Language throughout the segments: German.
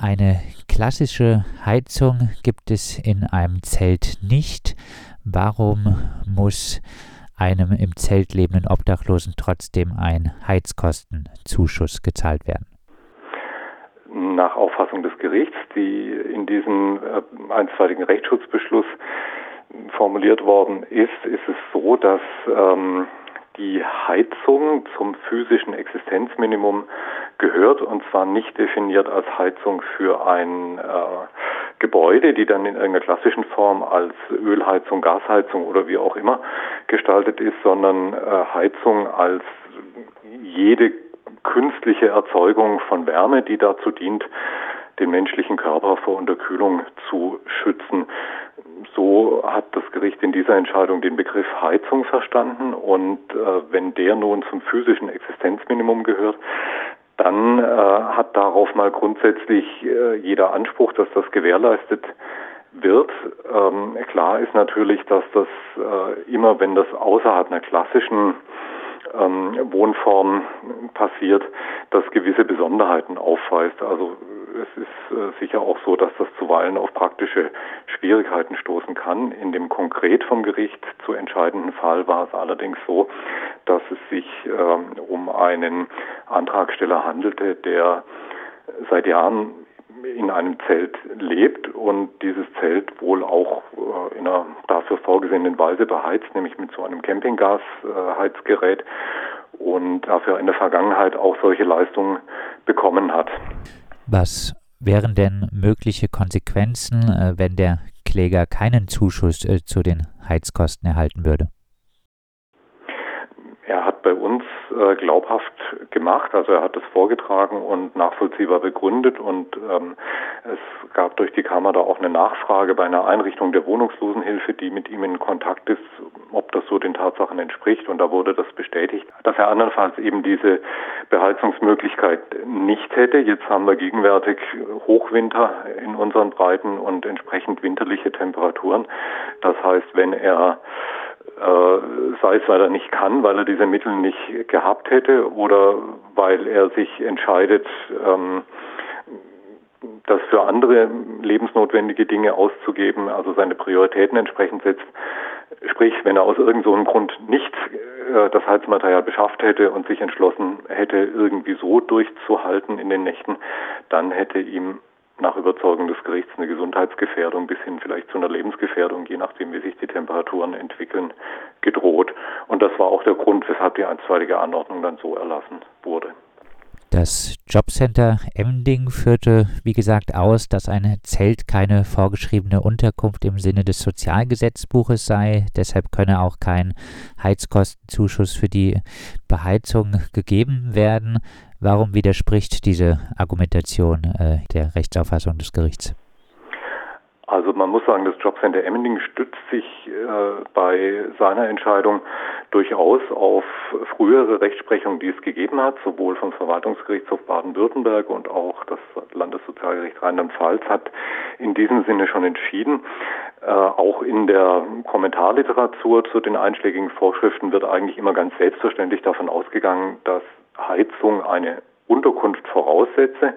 Eine klassische Heizung gibt es in einem Zelt nicht. Warum muss einem im Zelt lebenden Obdachlosen trotzdem ein Heizkostenzuschuss gezahlt werden? Nach Auffassung des Gerichts, die in diesem äh, einstweiligen Rechtsschutzbeschluss formuliert worden ist, ist es so, dass ähm, die Heizung zum physischen Existenzminimum gehört und zwar nicht definiert als Heizung für ein äh, Gebäude, die dann in irgendeiner klassischen Form als Ölheizung, Gasheizung oder wie auch immer gestaltet ist, sondern äh, Heizung als jede künstliche Erzeugung von Wärme, die dazu dient, den menschlichen Körper vor Unterkühlung zu schützen. So hat das Gericht in dieser Entscheidung den Begriff Heizung verstanden und äh, wenn der nun zum physischen Existenzminimum gehört, dann äh, hat darauf mal grundsätzlich äh, jeder Anspruch, dass das gewährleistet wird. Ähm, klar ist natürlich, dass das äh, immer, wenn das außerhalb einer klassischen ähm, Wohnform passiert, das gewisse Besonderheiten aufweist. Also es ist äh, sicher auch so, dass das zuweilen auf praktische Schwierigkeiten stoßen kann. In dem konkret vom Gericht zu entscheidenden Fall war es allerdings so, dass es sich ähm, um einen Antragsteller handelte, der seit Jahren in einem Zelt lebt und dieses Zelt wohl auch äh, in einer dafür vorgesehenen Weise beheizt, nämlich mit so einem Campinggasheizgerät und dafür in der Vergangenheit auch solche Leistungen bekommen hat. Was wären denn mögliche Konsequenzen, äh, wenn der Kläger keinen Zuschuss äh, zu den Heizkosten erhalten würde? Er hat bei uns äh, glaubhaft gemacht, also er hat es vorgetragen und nachvollziehbar begründet und ähm, es gab durch die Kammer da auch eine Nachfrage bei einer Einrichtung der Wohnungslosenhilfe, die mit ihm in Kontakt ist, ob das so den Tatsachen entspricht und da wurde das bestätigt, dass er andernfalls eben diese Beheizungsmöglichkeit nicht hätte. Jetzt haben wir gegenwärtig Hochwinter in unseren Breiten und entsprechend winterliche Temperaturen. Das heißt, wenn er sei es, weil er nicht kann, weil er diese Mittel nicht gehabt hätte oder weil er sich entscheidet, ähm, das für andere lebensnotwendige Dinge auszugeben, also seine Prioritäten entsprechend setzt. Sprich, wenn er aus irgendeinem so Grund nicht äh, das Heizmaterial beschafft hätte und sich entschlossen hätte, irgendwie so durchzuhalten in den Nächten, dann hätte ihm nach Überzeugung des Gerichts eine Gesundheitsgefährdung bis hin vielleicht zu einer Lebensgefährdung, je nachdem, wie sich die Temperaturen entwickeln, gedroht. Und das war auch der Grund, weshalb die einstweilige Anordnung dann so erlassen wurde. Das Jobcenter Emding führte, wie gesagt, aus, dass ein Zelt keine vorgeschriebene Unterkunft im Sinne des Sozialgesetzbuches sei. Deshalb könne auch kein Heizkostenzuschuss für die Beheizung gegeben werden. Warum widerspricht diese Argumentation äh, der Rechtsauffassung des Gerichts? Man muss sagen, das Jobcenter Emmending stützt sich äh, bei seiner Entscheidung durchaus auf frühere Rechtsprechung, die es gegeben hat, sowohl vom Verwaltungsgerichtshof Baden-Württemberg und auch das Landessozialgericht Rheinland-Pfalz hat in diesem Sinne schon entschieden. Äh, auch in der Kommentarliteratur zu den einschlägigen Vorschriften wird eigentlich immer ganz selbstverständlich davon ausgegangen, dass Heizung eine Unterkunft voraussetze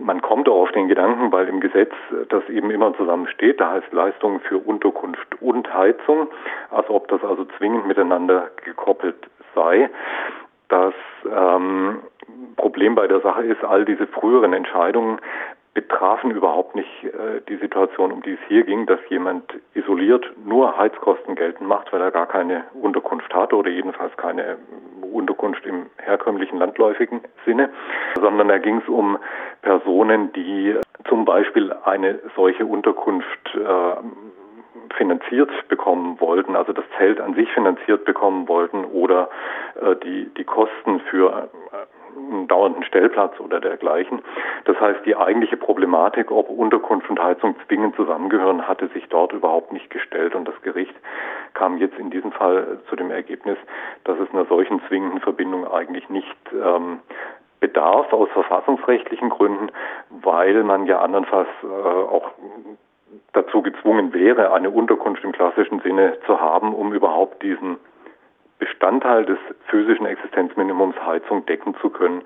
man kommt auch auf den Gedanken, weil im Gesetz das eben immer zusammen steht, da heißt Leistungen für Unterkunft und Heizung, als ob das also zwingend miteinander gekoppelt sei. Das ähm, Problem bei der Sache ist, all diese früheren Entscheidungen betrafen überhaupt nicht äh, die Situation, um die es hier ging, dass jemand isoliert nur Heizkosten geltend macht, weil er gar keine Unterkunft hat oder jedenfalls keine Unterkunft im herkömmlichen landläufigen Sinne, sondern da ging es um Personen, die zum Beispiel eine solche Unterkunft äh, finanziert bekommen wollten, also das Zelt an sich finanziert bekommen wollten oder äh, die, die Kosten für einen dauernden Stellplatz oder dergleichen. Das heißt, die eigentliche Problematik, ob Unterkunft und Heizung zwingend zusammengehören, hatte sich dort überhaupt nicht gestellt und das Gericht kam jetzt in diesem Fall zu dem Ergebnis, dass es einer solchen zwingenden Verbindung eigentlich nicht ähm, bedarf aus verfassungsrechtlichen Gründen, weil man ja andernfalls äh, auch dazu gezwungen wäre, eine Unterkunft im klassischen Sinne zu haben, um überhaupt diesen Bestandteil des physischen Existenzminimums Heizung decken zu können.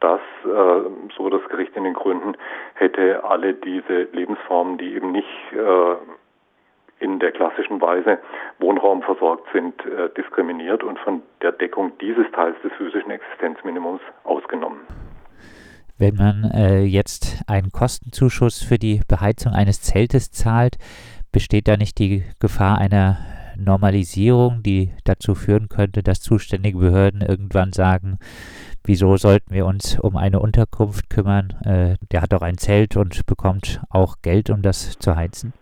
Das, äh, so das Gericht in den Gründen, hätte alle diese Lebensformen, die eben nicht äh, in der klassischen Weise Wohnraum versorgt sind, äh, diskriminiert und von der Deckung dieses Teils des physischen Existenzminimums ausgenommen. Wenn man äh, jetzt einen Kostenzuschuss für die Beheizung eines Zeltes zahlt, besteht da nicht die Gefahr einer Normalisierung, die dazu führen könnte, dass zuständige Behörden irgendwann sagen, wieso sollten wir uns um eine Unterkunft kümmern? Äh, der hat doch ein Zelt und bekommt auch Geld, um das zu heizen.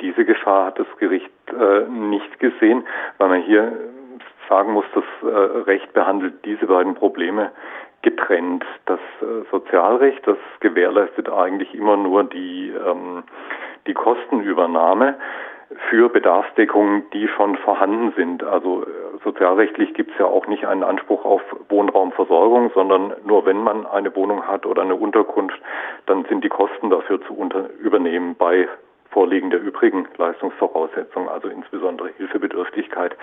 Diese Gefahr hat das Gericht äh, nicht gesehen, weil man hier sagen muss, das äh, Recht behandelt diese beiden Probleme getrennt. Das äh, Sozialrecht, das gewährleistet eigentlich immer nur die, ähm, die Kostenübernahme für Bedarfsdeckungen, die schon vorhanden sind. Also äh, sozialrechtlich gibt es ja auch nicht einen Anspruch auf Wohnraumversorgung, sondern nur wenn man eine Wohnung hat oder eine Unterkunft, dann sind die Kosten dafür zu übernehmen bei Vorliegen der übrigen Leistungsvoraussetzungen, also insbesondere Hilfebedürftigkeit.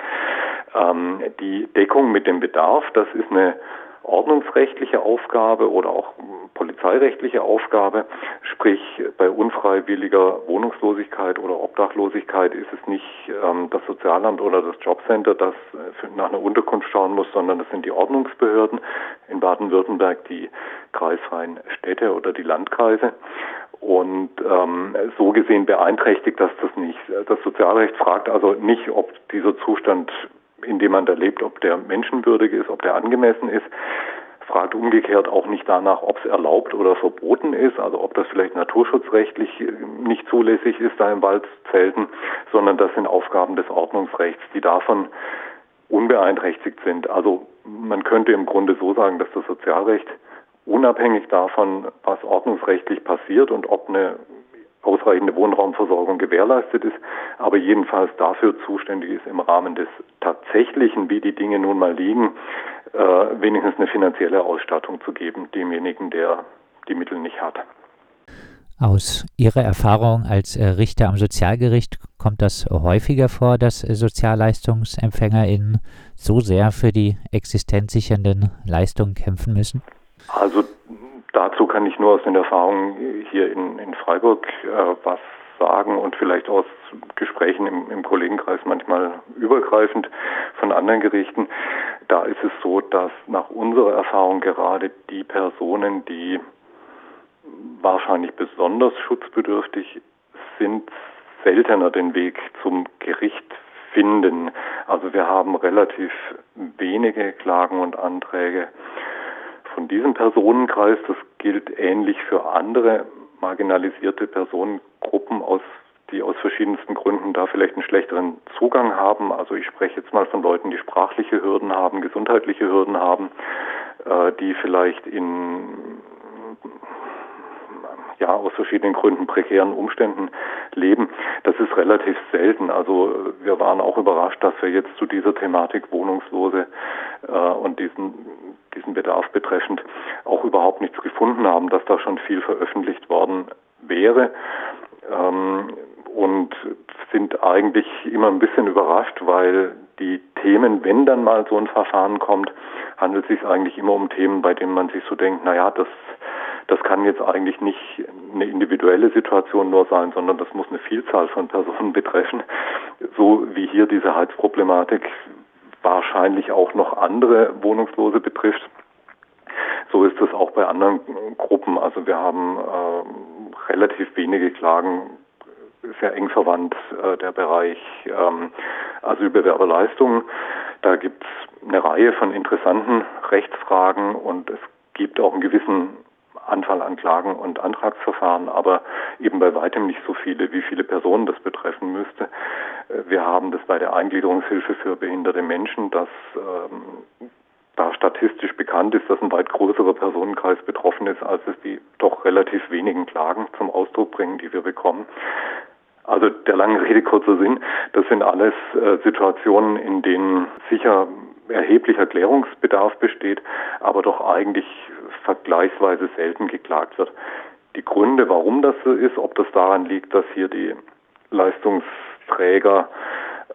Ähm, die Deckung mit dem Bedarf, das ist eine ordnungsrechtliche Aufgabe oder auch polizeirechtliche Aufgabe. Sprich, bei unfreiwilliger Wohnungslosigkeit oder Obdachlosigkeit ist es nicht ähm, das Sozialamt oder das Jobcenter, das äh, nach einer Unterkunft schauen muss, sondern das sind die Ordnungsbehörden in Baden-Württemberg, die kreisfreien Städte oder die Landkreise. Und ähm, so gesehen beeinträchtigt das das nicht. Das Sozialrecht fragt also nicht, ob dieser Zustand in dem man da lebt, ob der menschenwürdig ist, ob der angemessen ist. Fragt umgekehrt auch nicht danach, ob es erlaubt oder verboten ist, also ob das vielleicht naturschutzrechtlich nicht zulässig ist, da im Wald zelten, sondern das sind Aufgaben des Ordnungsrechts, die davon unbeeinträchtigt sind. Also man könnte im Grunde so sagen, dass das Sozialrecht unabhängig davon, was ordnungsrechtlich passiert und ob eine ausreichende Wohnraumversorgung gewährleistet ist, aber jedenfalls dafür zuständig ist, im Rahmen des tatsächlichen, wie die Dinge nun mal liegen, äh, wenigstens eine finanzielle Ausstattung zu geben, demjenigen, der die Mittel nicht hat. Aus Ihrer Erfahrung als äh, Richter am Sozialgericht kommt das häufiger vor, dass SozialleistungsempfängerInnen so sehr für die existenzsichernden Leistungen kämpfen müssen? Also dazu kann ich nur aus den Erfahrungen hier in, in Freiburg äh, was sagen und vielleicht aus Gesprächen im, im Kollegenkreis manchmal übergreifend von anderen Gerichten. Da ist es so, dass nach unserer Erfahrung gerade die Personen, die wahrscheinlich besonders schutzbedürftig sind, seltener den Weg zum Gericht finden. Also wir haben relativ wenige Klagen und Anträge von diesem Personenkreis. Das gilt ähnlich für andere marginalisierte Personengruppen aus die aus verschiedensten Gründen da vielleicht einen schlechteren Zugang haben. Also ich spreche jetzt mal von Leuten, die sprachliche Hürden haben, gesundheitliche Hürden haben, äh, die vielleicht in ja aus verschiedenen Gründen prekären Umständen leben. Das ist relativ selten. Also wir waren auch überrascht, dass wir jetzt zu dieser Thematik Wohnungslose äh, und diesen diesen Bedarf betreffend auch überhaupt nichts gefunden haben, dass da schon viel veröffentlicht worden wäre. Ähm, und sind eigentlich immer ein bisschen überrascht, weil die Themen, wenn dann mal so ein Verfahren kommt, handelt es sich eigentlich immer um Themen, bei denen man sich so denkt, naja, das, das kann jetzt eigentlich nicht eine individuelle Situation nur sein, sondern das muss eine Vielzahl von Personen betreffen. So wie hier diese Heizproblematik wahrscheinlich auch noch andere Wohnungslose betrifft. So ist es auch bei anderen Gruppen. Also wir haben äh, relativ wenige Klagen, sehr eng verwandt äh, der Bereich ähm, Asylbewerberleistungen. Da gibt es eine Reihe von interessanten Rechtsfragen und es gibt auch einen gewissen Anfall an Klagen und Antragsverfahren, aber eben bei weitem nicht so viele, wie viele Personen das betreffen müsste. Äh, wir haben das bei der Eingliederungshilfe für behinderte Menschen, dass ähm, da statistisch bekannt ist, dass ein weit größerer Personenkreis betroffen ist, als es die doch relativ wenigen Klagen zum Ausdruck bringen, die wir bekommen. Also der lange Rede kurzer Sinn, das sind alles äh, Situationen, in denen sicher erheblicher Klärungsbedarf besteht, aber doch eigentlich vergleichsweise selten geklagt wird. Die Gründe, warum das so ist, ob das daran liegt, dass hier die Leistungsträger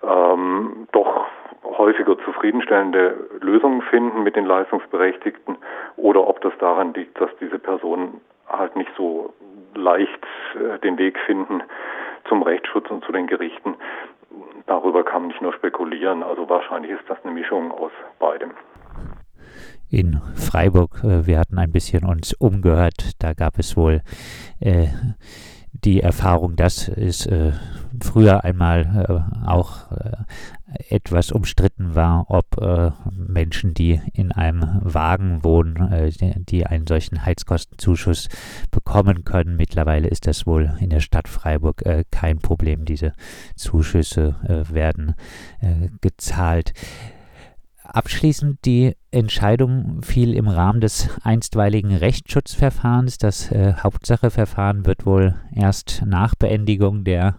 ähm, doch häufiger zufriedenstellende Lösungen finden mit den Leistungsberechtigten oder ob das daran liegt, dass diese Personen halt nicht so leicht äh, den Weg finden zum Rechtsschutz und zu den Gerichten. Darüber kann man nicht nur spekulieren. Also wahrscheinlich ist das eine Mischung aus beidem in Freiburg. Äh, wir hatten ein bisschen uns umgehört. Da gab es wohl äh, die Erfahrung, dass es äh, früher einmal äh, auch äh, etwas umstritten war, ob äh, Menschen, die in einem Wagen wohnen, die, die, einen solchen Heizkostenzuschuss bekommen können. Mittlerweile ist das wohl in der Stadt Freiburg kein Problem. Diese Zuschüsse werden gezahlt. Abschließend die Entscheidung fiel im Rahmen des einstweiligen Rechtsschutzverfahrens. Das äh, Hauptsacheverfahren wird wohl erst nach Beendigung der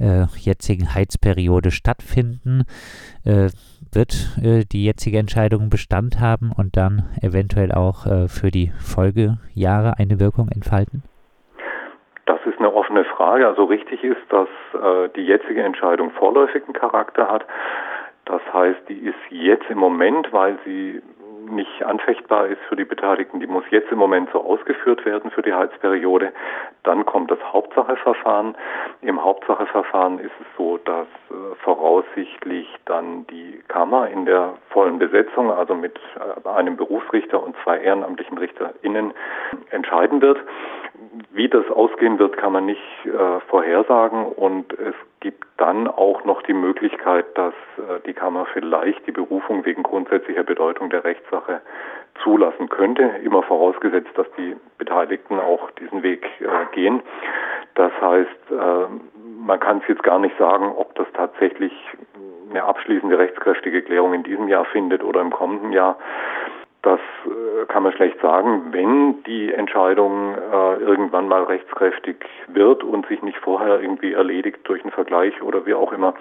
äh, jetzigen Heizperiode stattfinden. Äh, wird äh, die jetzige Entscheidung Bestand haben und dann eventuell auch äh, für die Folgejahre eine Wirkung entfalten? Das ist eine offene Frage. Also richtig ist, dass äh, die jetzige Entscheidung vorläufigen Charakter hat. Das heißt, die ist jetzt im Moment, weil sie nicht anfechtbar ist für die Beteiligten, die muss jetzt im Moment so ausgeführt werden für die Heizperiode. Dann kommt das Hauptsacheverfahren. Im Hauptsacheverfahren ist es so, dass äh, voraussichtlich dann die Kammer in der vollen Besetzung, also mit äh, einem Berufsrichter und zwei ehrenamtlichen RichterInnen, entscheiden wird. Wie das ausgehen wird, kann man nicht äh, vorhersagen und es gibt dann auch noch die Möglichkeit, dass äh, die Kammer vielleicht die Berufung wegen grundsätzlicher Bedeutung der Rechtssache zulassen könnte, immer vorausgesetzt, dass die Beteiligten auch diesen Weg äh, gehen. Das heißt, äh, man kann es jetzt gar nicht sagen, ob das tatsächlich eine abschließende rechtskräftige Klärung in diesem Jahr findet oder im kommenden Jahr. Das äh, kann man schlecht sagen. Wenn die Entscheidung äh, irgendwann mal rechtskräftig wird und sich nicht vorher irgendwie erledigt durch einen Vergleich oder wie auch immer,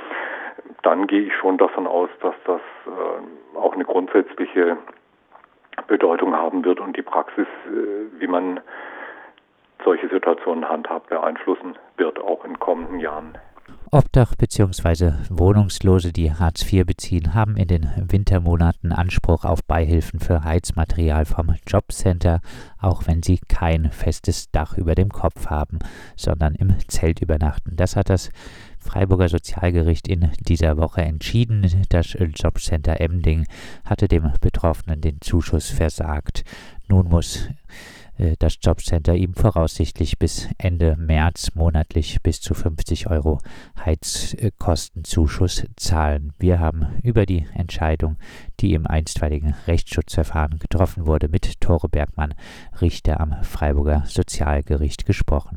dann gehe ich schon davon aus, dass das äh, auch eine grundsätzliche Bedeutung haben wird und die Praxis, äh, wie man solche Situationen handhabt, beeinflussen wird, auch in kommenden Jahren. Obdach bzw. Wohnungslose, die Hartz IV beziehen, haben in den Wintermonaten Anspruch auf Beihilfen für Heizmaterial vom Jobcenter, auch wenn sie kein festes Dach über dem Kopf haben, sondern im Zelt übernachten. Das hat das Freiburger Sozialgericht in dieser Woche entschieden. Das Jobcenter Emding hatte dem Betroffenen den Zuschuss versagt. Nun muss das Jobcenter ihm voraussichtlich bis Ende März monatlich bis zu 50 Euro Heizkostenzuschuss zahlen. Wir haben über die Entscheidung, die im einstweiligen Rechtsschutzverfahren getroffen wurde, mit Tore Bergmann, Richter am Freiburger Sozialgericht gesprochen.